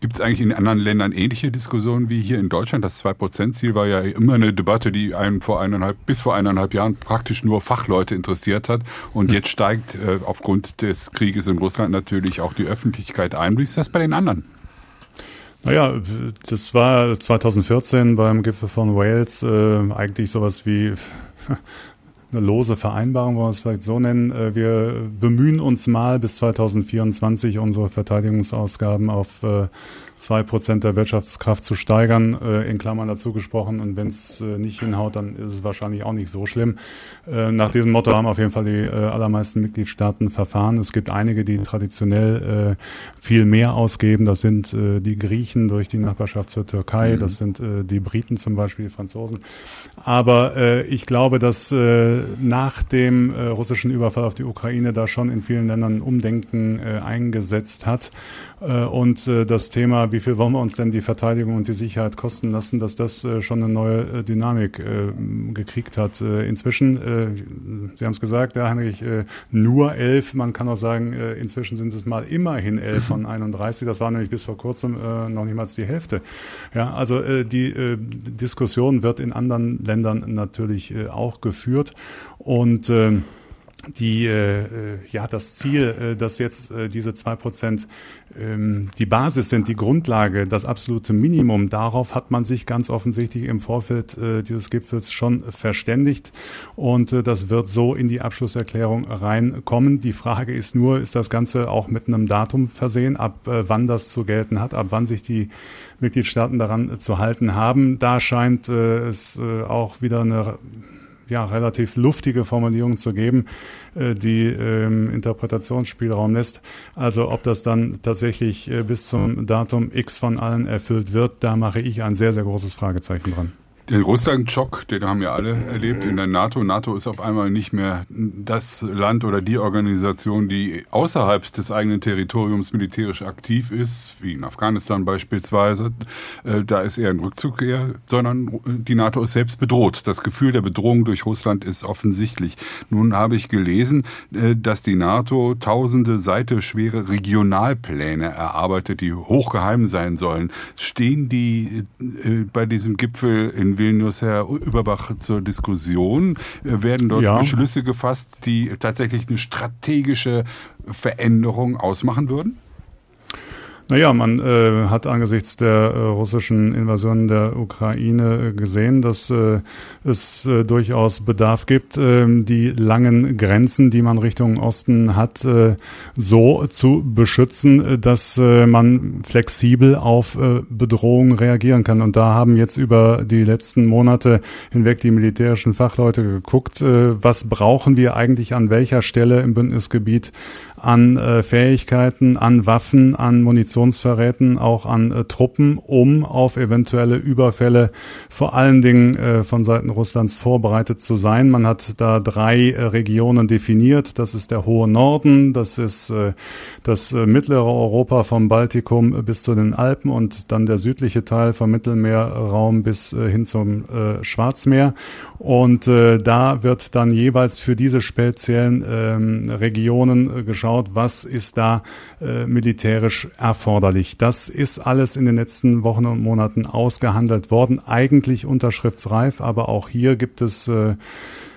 gibt es eigentlich in anderen Ländern ähnliche Diskussionen wie hier in Deutschland? Das 2-Prozent-Ziel war ja immer eine Debatte, die einen vor eineinhalb, bis vor eineinhalb Jahren praktisch nur Fachleute interessiert hat. Und jetzt steigt äh, aufgrund des Krieges in Russland natürlich auch die Öffentlichkeit ein. Wie ist das bei den anderen? Naja, das war 2014 beim Gipfel von Wales äh, eigentlich sowas wie eine lose Vereinbarung, wollen wir es vielleicht so nennen. Äh, wir bemühen uns mal bis 2024 unsere Verteidigungsausgaben auf äh, zwei Prozent der Wirtschaftskraft zu steigern, äh, in Klammern dazu gesprochen. Und wenn es nicht hinhaut, dann ist es wahrscheinlich auch nicht so schlimm. Nach diesem Motto haben auf jeden Fall die allermeisten Mitgliedstaaten verfahren. Es gibt einige, die traditionell viel mehr ausgeben. Das sind die Griechen durch die Nachbarschaft zur Türkei. Mhm. Das sind die Briten zum Beispiel, die Franzosen. Aber ich glaube, dass nach dem russischen Überfall auf die Ukraine da schon in vielen Ländern Umdenken eingesetzt hat. Und das Thema wie viel wollen wir uns denn die Verteidigung und die Sicherheit kosten lassen, dass das äh, schon eine neue äh, Dynamik äh, gekriegt hat. Äh, inzwischen, äh, Sie haben es gesagt, ja, Heinrich, äh, nur elf, man kann auch sagen, inzwischen sind es mal immerhin elf von 31, das war nämlich bis vor kurzem noch niemals die Hälfte. Ja, also die Diskussion wird in anderen Ländern natürlich auch geführt und die äh, ja das Ziel, äh, dass jetzt äh, diese zwei Prozent ähm, die Basis sind, die Grundlage, das absolute Minimum. Darauf hat man sich ganz offensichtlich im Vorfeld äh, dieses Gipfels schon verständigt und äh, das wird so in die Abschlusserklärung reinkommen. Die Frage ist nur, ist das Ganze auch mit einem Datum versehen, ab äh, wann das zu gelten hat, ab wann sich die Mitgliedstaaten daran zu halten haben. Da scheint äh, es äh, auch wieder eine ja, relativ luftige Formulierungen zu geben, äh, die ähm, Interpretationsspielraum lässt. Also ob das dann tatsächlich äh, bis zum Datum X von allen erfüllt wird, da mache ich ein sehr, sehr großes Fragezeichen dran. Den Russland-Schock, den haben wir alle erlebt in der NATO. NATO ist auf einmal nicht mehr das Land oder die Organisation, die außerhalb des eigenen Territoriums militärisch aktiv ist, wie in Afghanistan beispielsweise. Äh, da ist eher ein Rückzug eher, sondern die NATO ist selbst bedroht. Das Gefühl der Bedrohung durch Russland ist offensichtlich. Nun habe ich gelesen, äh, dass die NATO tausende Seite schwere Regionalpläne erarbeitet, die hochgeheim sein sollen. Stehen die äh, bei diesem Gipfel in Vilnius, Herr Überbach, zur Diskussion? Werden dort ja. Beschlüsse gefasst, die tatsächlich eine strategische Veränderung ausmachen würden? Naja, man äh, hat angesichts der äh, russischen Invasion der Ukraine äh, gesehen, dass äh, es äh, durchaus Bedarf gibt, äh, die langen Grenzen, die man Richtung Osten hat, äh, so zu beschützen, dass man flexibel auf Bedrohungen reagieren kann. Und da haben jetzt über die letzten Monate hinweg die militärischen Fachleute geguckt, was brauchen wir eigentlich an welcher Stelle im Bündnisgebiet an äh, Fähigkeiten, an Waffen, an Munitionsverräten, auch an äh, Truppen, um auf eventuelle Überfälle vor allen Dingen äh, von Seiten Russlands vorbereitet zu sein. Man hat da drei äh, Regionen definiert. Das ist der hohe Norden, das ist äh, das äh, mittlere Europa vom Baltikum bis zu den Alpen und dann der südliche Teil vom Mittelmeerraum bis äh, hin zum äh, Schwarzmeer. Und äh, da wird dann jeweils für diese speziellen ähm, Regionen äh, geschaut, was ist da äh, militärisch erforderlich. Das ist alles in den letzten Wochen und Monaten ausgehandelt worden, eigentlich unterschriftsreif, aber auch hier gibt es äh,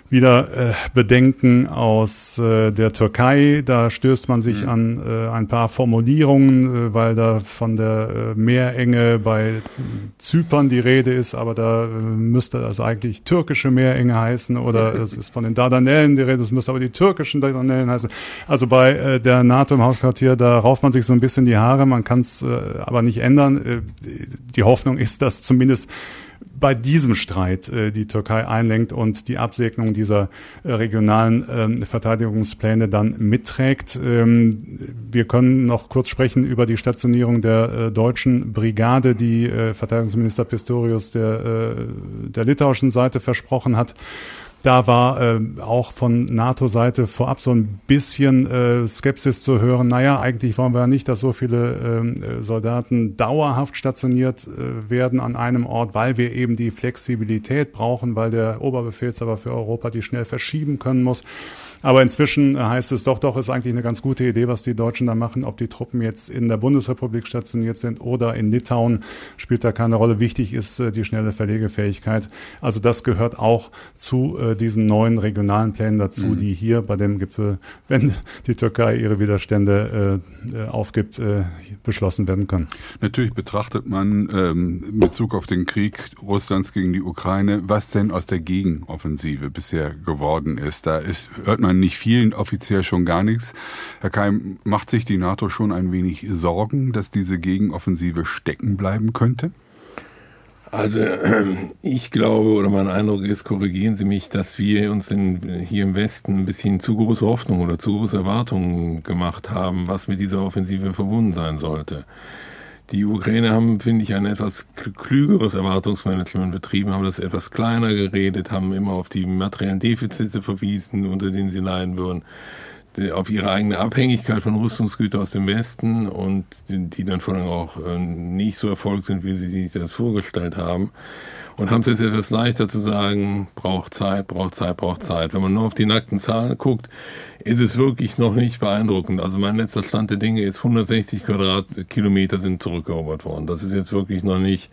wieder äh, Bedenken aus äh, der Türkei. Da stößt man sich mhm. an äh, ein paar Formulierungen, äh, weil da von der äh, Meerenge bei Zypern die Rede ist, aber da äh, müsste das eigentlich türkische Meerenge heißen oder es ist von den Dardanellen die Rede, es müsste aber die türkischen Dardanellen heißen. Also bei äh, der NATO im Hauptquartier, da rauft man sich so ein bisschen die Haare, man kann es äh, aber nicht ändern. Äh, die Hoffnung ist, dass zumindest bei diesem Streit äh, die Türkei einlenkt und die Absegnung dieser äh, regionalen ähm, Verteidigungspläne dann mitträgt. Ähm, wir können noch kurz sprechen über die Stationierung der äh, deutschen Brigade, die äh, Verteidigungsminister Pistorius der, äh, der litauischen Seite versprochen hat. Da war äh, auch von NATO-Seite vorab so ein bisschen äh, Skepsis zu hören. Naja, eigentlich wollen wir ja nicht, dass so viele äh, Soldaten dauerhaft stationiert äh, werden an einem Ort, weil wir eben die Flexibilität brauchen, weil der Oberbefehlshaber für Europa die schnell verschieben können muss. Aber inzwischen heißt es doch, doch, ist eigentlich eine ganz gute Idee, was die Deutschen da machen. Ob die Truppen jetzt in der Bundesrepublik stationiert sind oder in Litauen, spielt da keine Rolle. Wichtig ist äh, die schnelle Verlegefähigkeit. Also das gehört auch zu äh, diesen neuen regionalen Plänen dazu, mhm. die hier bei dem Gipfel, wenn die Türkei ihre Widerstände äh, aufgibt, beschlossen werden können. Natürlich betrachtet man ähm, in Bezug auf den Krieg Russlands gegen die Ukraine, was denn aus der Gegenoffensive bisher geworden ist. Da ist, hört man man nicht vielen, offiziell schon gar nichts. Herr Keim, macht sich die NATO schon ein wenig Sorgen, dass diese Gegenoffensive stecken bleiben könnte? Also ich glaube oder mein Eindruck ist, korrigieren Sie mich, dass wir uns in, hier im Westen ein bisschen zu große Hoffnung oder zu große Erwartungen gemacht haben, was mit dieser Offensive verbunden sein sollte. Die Ukraine haben, finde ich, ein etwas klügeres Erwartungsmanagement betrieben, haben das etwas kleiner geredet, haben immer auf die materiellen Defizite verwiesen, unter denen sie leiden würden, auf ihre eigene Abhängigkeit von Rüstungsgütern aus dem Westen und die dann vor allem auch äh, nicht so erfolgt sind, wie sie sich das vorgestellt haben. Und haben es jetzt etwas leichter zu sagen, braucht Zeit, braucht Zeit, braucht Zeit. Wenn man nur auf die nackten Zahlen guckt, ist es wirklich noch nicht beeindruckend. Also mein letzter Stand der Dinge ist 160 Quadratkilometer sind zurückerobert worden. Das ist jetzt wirklich noch nicht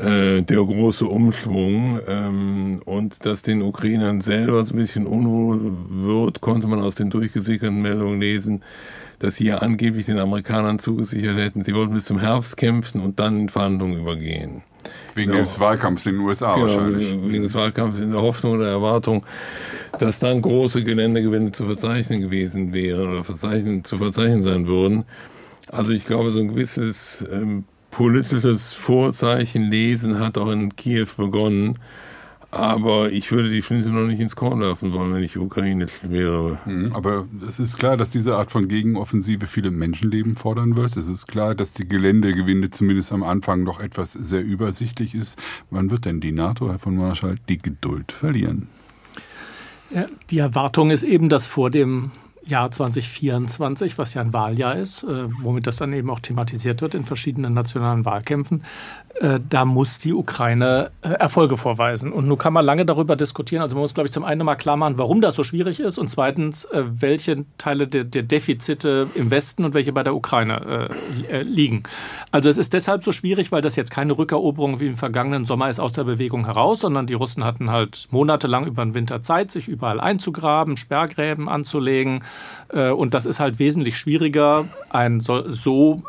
äh, der große Umschwung. Ähm, und dass den Ukrainern selber so ein bisschen unwohl wird, konnte man aus den durchgesickerten Meldungen lesen, dass sie ja angeblich den Amerikanern zugesichert hätten, sie wollten bis zum Herbst kämpfen und dann in Verhandlungen übergehen. Wegen genau. des Wahlkampfs in den USA genau, wahrscheinlich. Wegen des Wahlkampfs in der Hoffnung oder Erwartung, dass dann große Geländegewinne zu verzeichnen gewesen wären oder verzeichnen, zu verzeichnen sein würden. Also ich glaube, so ein gewisses ähm, politisches Vorzeichen lesen hat auch in Kiew begonnen. Aber ich würde die Flinte noch nicht ins Korn werfen wollen, wenn ich Ukraine wäre. Mhm. Aber es ist klar, dass diese Art von Gegenoffensive viele Menschenleben fordern wird. Es ist klar, dass die Geländegewinde zumindest am Anfang noch etwas sehr übersichtlich ist. Wann wird denn die NATO, Herr von Marschall, die Geduld verlieren? Ja, die Erwartung ist eben, dass vor dem Jahr 2024, was ja ein Wahljahr ist, äh, womit das dann eben auch thematisiert wird in verschiedenen nationalen Wahlkämpfen, da muss die Ukraine äh, Erfolge vorweisen. Und nun kann man lange darüber diskutieren. Also man muss, glaube ich, zum einen mal klar machen, warum das so schwierig ist und zweitens, äh, welche Teile der, der Defizite im Westen und welche bei der Ukraine äh, liegen. Also es ist deshalb so schwierig, weil das jetzt keine Rückeroberung wie im vergangenen Sommer ist aus der Bewegung heraus, sondern die Russen hatten halt monatelang über den Winter Zeit, sich überall einzugraben, Sperrgräben anzulegen. Und das ist halt wesentlich schwieriger, ein so, so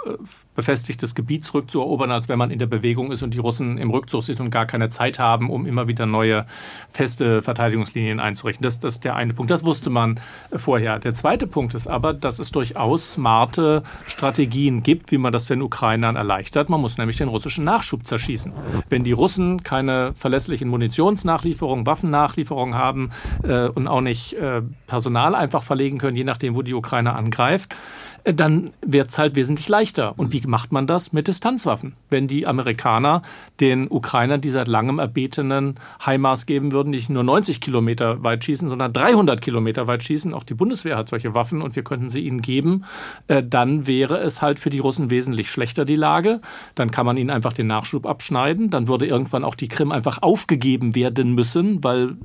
befestigtes Gebiet zurückzuerobern, als wenn man in der Bewegung ist und die Russen im Rückzug sind und gar keine Zeit haben, um immer wieder neue feste Verteidigungslinien einzurichten. Das, das ist der eine Punkt. Das wusste man vorher. Der zweite Punkt ist aber, dass es durchaus smarte Strategien gibt, wie man das den Ukrainern erleichtert. Man muss nämlich den russischen Nachschub zerschießen. Wenn die Russen keine verlässlichen Munitionsnachlieferungen, Waffennachlieferungen haben äh, und auch nicht äh, Personal einfach verlegen können, je nachdem, wo die Ukraine angreift, äh, dann wird es halt wesentlich leichter. Und wie macht man das? Mit Distanzwaffen. Wenn die Amerikaner den Ukrainern die seit langem erbetenen HIMARS geben würden, nicht nur 90 Kilometer weit schießen, sondern 300 Kilometer weit schießen, auch die Bundeswehr hat solche Waffen und wir könnten sie ihnen geben, äh, dann wäre es halt für die Russen wesentlich schlechter die Lage. Dann kann man ihnen einfach den Nachschub abschneiden. Dann würde irgendwann auch die Krim einfach aufgegeben werden müssen, weil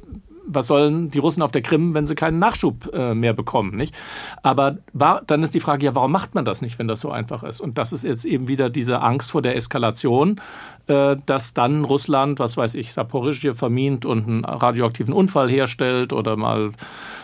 was sollen die Russen auf der Krim, wenn sie keinen Nachschub äh, mehr bekommen, nicht? Aber war, dann ist die Frage, ja, warum macht man das nicht, wenn das so einfach ist? Und das ist jetzt eben wieder diese Angst vor der Eskalation, äh, dass dann Russland, was weiß ich, Saporischje vermint und einen radioaktiven Unfall herstellt oder mal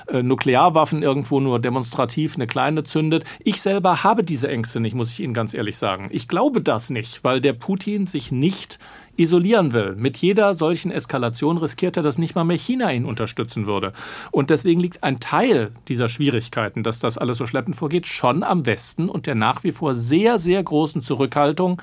äh, Nuklearwaffen irgendwo nur demonstrativ eine kleine zündet. Ich selber habe diese Ängste nicht, muss ich Ihnen ganz ehrlich sagen. Ich glaube das nicht, weil der Putin sich nicht isolieren will. Mit jeder solchen Eskalation riskiert er, dass nicht mal mehr China ihn unterstützen würde. Und deswegen liegt ein Teil dieser Schwierigkeiten, dass das alles so schleppend vorgeht, schon am Westen und der nach wie vor sehr, sehr großen Zurückhaltung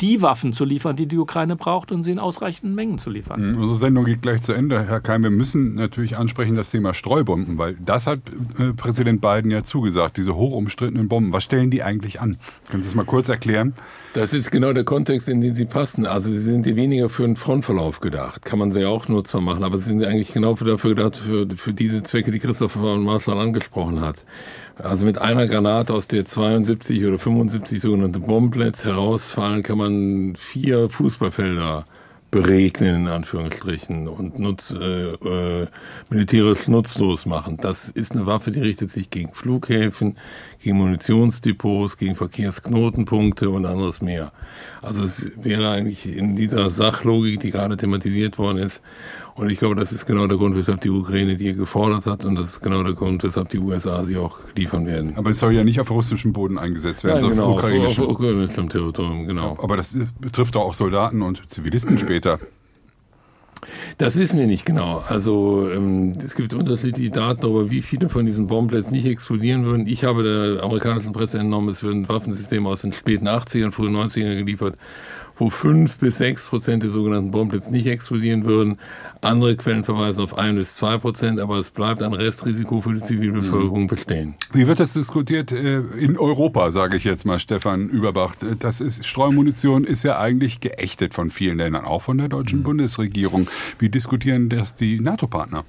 die Waffen zu liefern, die die Ukraine braucht und sie in ausreichenden Mengen zu liefern. Mhm, unsere Sendung geht gleich zu Ende, Herr Keim. Wir müssen natürlich ansprechen das Thema Streubomben, weil das hat äh, Präsident Biden ja zugesagt, diese hoch umstrittenen Bomben. Was stellen die eigentlich an? Können Sie das mal kurz erklären? Das ist genau der Kontext, in den sie passen. Also sie sind ja weniger für einen Frontverlauf gedacht. Kann man sie ja auch nur zwar machen, aber sie sind eigentlich genau dafür gedacht, für, für diese Zwecke, die Christopher Marschall angesprochen hat. Also mit einer Granate, aus der 72 oder 75 sogenannte Bombenplätze herausfallen, kann man vier Fußballfelder beregnen, in Anführungsstrichen, und nutz, äh, äh, militärisch nutzlos machen. Das ist eine Waffe, die richtet sich gegen Flughäfen, gegen Munitionsdepots, gegen Verkehrsknotenpunkte und anderes mehr. Also es wäre eigentlich in dieser Sachlogik, die gerade thematisiert worden ist, und ich glaube, das ist genau der Grund, weshalb die Ukraine die gefordert hat und das ist genau der Grund, weshalb die USA sie auch liefern werden. Aber es soll ja nicht auf russischem Boden eingesetzt werden, sondern genau, auf ukrainischem. Auf, auf ukrainischem Territorium, genau. Aber das betrifft doch auch Soldaten und Zivilisten später. Das wissen wir nicht genau. Also ähm, es gibt unterschiedliche Daten darüber, wie viele von diesen Bombenplätzen nicht explodieren würden. Ich habe der amerikanischen Presse entnommen, es würden Waffensysteme aus den späten 80ern, frühen 90ern geliefert wo fünf bis sechs Prozent der sogenannten Bombenblitz nicht explodieren würden. Andere Quellen verweisen auf ein bis zwei Prozent, aber es bleibt ein Restrisiko für die Zivilbevölkerung bestehen. Wie wird das diskutiert äh, in Europa, sage ich jetzt mal, Stefan Überbach? Das ist, Streumunition ist ja eigentlich geächtet von vielen Ländern, auch von der deutschen mhm. Bundesregierung. Wie diskutieren das die NATO-Partner?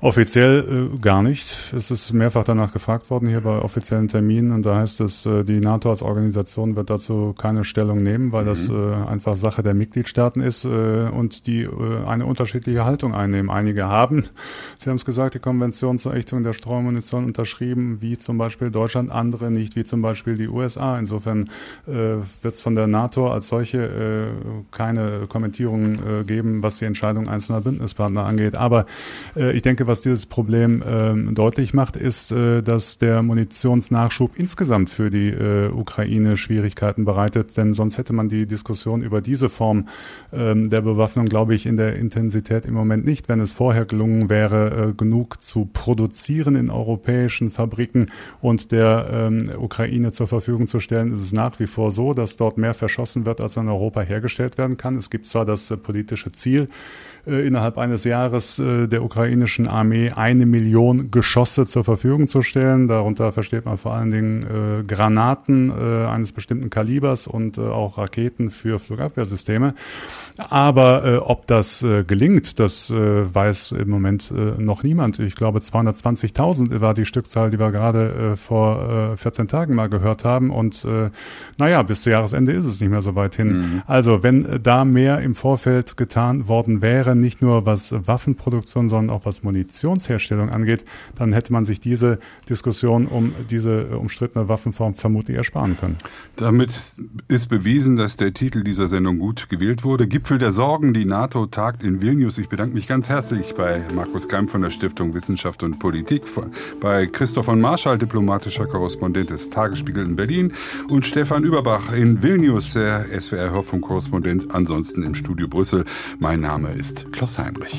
Offiziell äh, gar nicht. Es ist mehrfach danach gefragt worden hier bei offiziellen Terminen und da heißt es, äh, die NATO als Organisation wird dazu keine Stellung nehmen, weil mhm. das äh, einfach Sache der Mitgliedstaaten ist äh, und die äh, eine unterschiedliche Haltung einnehmen. Einige haben, Sie haben es gesagt, die Konvention zur Ächtung der Streumunition unterschrieben, wie zum Beispiel Deutschland, andere nicht, wie zum Beispiel die USA. Insofern äh, wird es von der NATO als solche keine Kommentierungen äh, geben, was die Entscheidung einzelner Bündnispartner angeht. Aber ich denke, was dieses Problem äh, deutlich macht, ist, äh, dass der Munitionsnachschub insgesamt für die äh, Ukraine Schwierigkeiten bereitet. Denn sonst hätte man die Diskussion über diese Form ähm, der Bewaffnung, glaube ich, in der Intensität im Moment nicht. Wenn es vorher gelungen wäre, äh, genug zu produzieren in europäischen Fabriken und der ähm, Ukraine zur Verfügung zu stellen, ist es nach wie vor so, dass dort mehr verschossen wird, als in Europa hergestellt werden kann. Es gibt zwar das äh, politische Ziel, äh, innerhalb eines Jahres äh, der ukrainischen Armee eine Million Geschosse zur Verfügung zu stellen. Darunter versteht man vor allen Dingen äh, Granaten äh, eines bestimmten Kalibers und äh, auch Raketen für Flugabwehrsysteme. Aber äh, ob das äh, gelingt, das äh, weiß im Moment äh, noch niemand. Ich glaube, 220.000 war die Stückzahl, die wir gerade äh, vor äh, 14 Tagen mal gehört haben. Und äh, naja, bis zu Jahresende ist es nicht mehr so weit hin. Mhm. Also wenn äh, da mehr im Vorfeld getan worden wäre, nicht nur was Waffenproduktion, sondern auch was Munitionsherstellung angeht, dann hätte man sich diese Diskussion um diese umstrittene Waffenform vermutlich ersparen können. Damit ist bewiesen, dass der Titel dieser Sendung gut gewählt wurde. Gipfel der Sorgen, die NATO tagt in Vilnius. Ich bedanke mich ganz herzlich bei Markus Keim von der Stiftung Wissenschaft und Politik, bei Christoph von Marschall, diplomatischer Korrespondent des Tagesspiegel in Berlin und Stefan Überbach in Vilnius, der SWR-Hörfunk-Korrespondent, ansonsten im Studio Brüssel. Mein Name ist Klaus Heinrich.